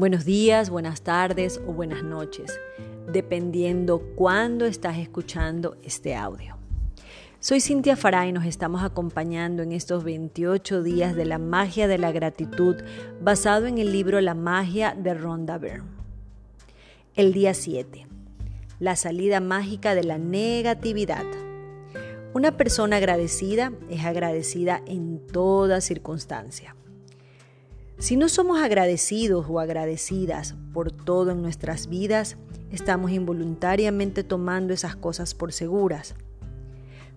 Buenos días, buenas tardes o buenas noches, dependiendo cuándo estás escuchando este audio. Soy Cintia Farah y nos estamos acompañando en estos 28 días de la magia de la gratitud basado en el libro La magia de Rhonda Byrne. El día 7. La salida mágica de la negatividad. Una persona agradecida es agradecida en toda circunstancia. Si no somos agradecidos o agradecidas por todo en nuestras vidas, estamos involuntariamente tomando esas cosas por seguras.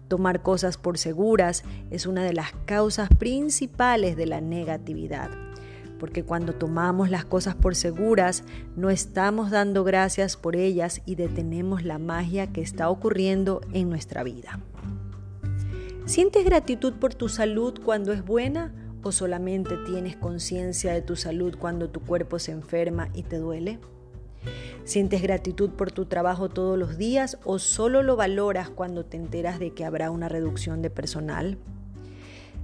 Tomar cosas por seguras es una de las causas principales de la negatividad, porque cuando tomamos las cosas por seguras, no estamos dando gracias por ellas y detenemos la magia que está ocurriendo en nuestra vida. ¿Sientes gratitud por tu salud cuando es buena? ¿O solamente tienes conciencia de tu salud cuando tu cuerpo se enferma y te duele? ¿Sientes gratitud por tu trabajo todos los días o solo lo valoras cuando te enteras de que habrá una reducción de personal?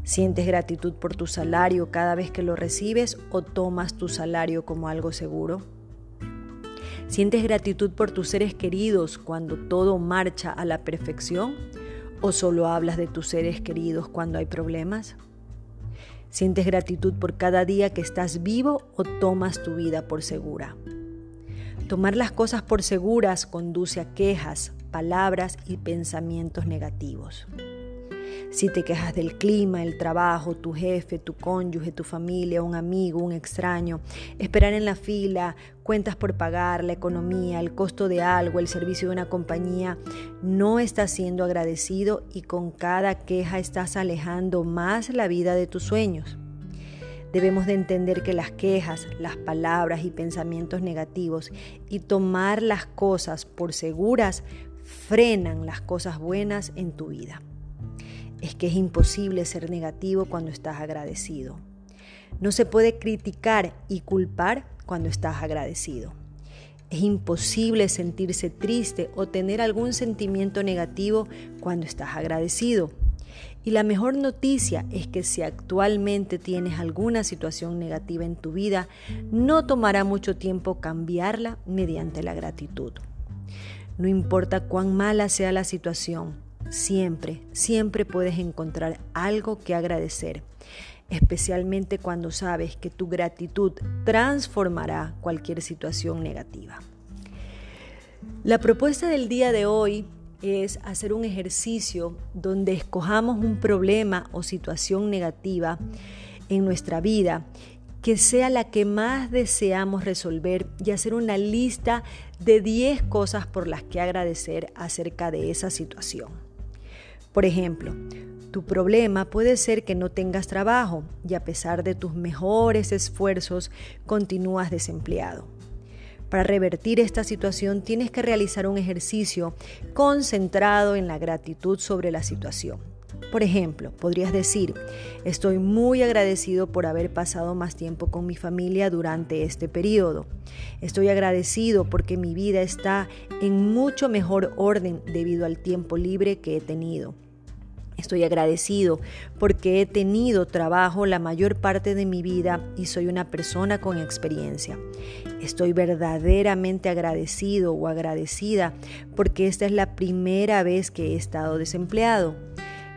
¿Sientes gratitud por tu salario cada vez que lo recibes o tomas tu salario como algo seguro? ¿Sientes gratitud por tus seres queridos cuando todo marcha a la perfección o solo hablas de tus seres queridos cuando hay problemas? ¿Sientes gratitud por cada día que estás vivo o tomas tu vida por segura? Tomar las cosas por seguras conduce a quejas, palabras y pensamientos negativos. Si te quejas del clima, el trabajo, tu jefe, tu cónyuge, tu familia, un amigo, un extraño, esperar en la fila, cuentas por pagar, la economía, el costo de algo, el servicio de una compañía, no estás siendo agradecido y con cada queja estás alejando más la vida de tus sueños. Debemos de entender que las quejas, las palabras y pensamientos negativos y tomar las cosas por seguras frenan las cosas buenas en tu vida es que es imposible ser negativo cuando estás agradecido. No se puede criticar y culpar cuando estás agradecido. Es imposible sentirse triste o tener algún sentimiento negativo cuando estás agradecido. Y la mejor noticia es que si actualmente tienes alguna situación negativa en tu vida, no tomará mucho tiempo cambiarla mediante la gratitud. No importa cuán mala sea la situación, Siempre, siempre puedes encontrar algo que agradecer, especialmente cuando sabes que tu gratitud transformará cualquier situación negativa. La propuesta del día de hoy es hacer un ejercicio donde escojamos un problema o situación negativa en nuestra vida que sea la que más deseamos resolver y hacer una lista de 10 cosas por las que agradecer acerca de esa situación. Por ejemplo, tu problema puede ser que no tengas trabajo y a pesar de tus mejores esfuerzos continúas desempleado. Para revertir esta situación tienes que realizar un ejercicio concentrado en la gratitud sobre la situación. Por ejemplo, podrías decir, estoy muy agradecido por haber pasado más tiempo con mi familia durante este periodo. Estoy agradecido porque mi vida está en mucho mejor orden debido al tiempo libre que he tenido. Estoy agradecido porque he tenido trabajo la mayor parte de mi vida y soy una persona con experiencia. Estoy verdaderamente agradecido o agradecida porque esta es la primera vez que he estado desempleado.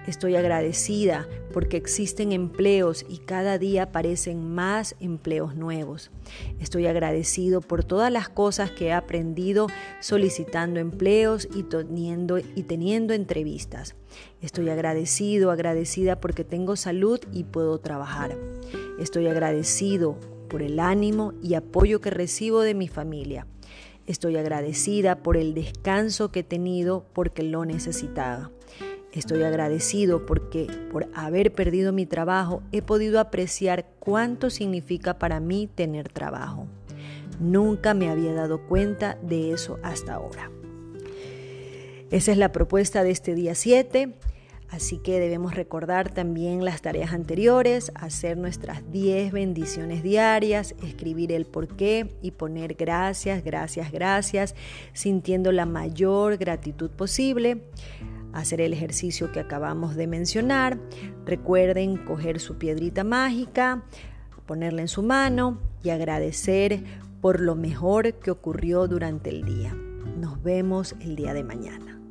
Estoy agradecida porque existen empleos y cada día aparecen más empleos nuevos. Estoy agradecido por todas las cosas que he aprendido solicitando empleos y teniendo, y teniendo entrevistas. Estoy agradecido, agradecida porque tengo salud y puedo trabajar. Estoy agradecido por el ánimo y apoyo que recibo de mi familia. Estoy agradecida por el descanso que he tenido porque lo necesitaba. Estoy agradecido porque por haber perdido mi trabajo he podido apreciar cuánto significa para mí tener trabajo. Nunca me había dado cuenta de eso hasta ahora. Esa es la propuesta de este día 7. Así que debemos recordar también las tareas anteriores, hacer nuestras 10 bendiciones diarias, escribir el por qué y poner gracias, gracias, gracias, sintiendo la mayor gratitud posible hacer el ejercicio que acabamos de mencionar. Recuerden coger su piedrita mágica, ponerla en su mano y agradecer por lo mejor que ocurrió durante el día. Nos vemos el día de mañana.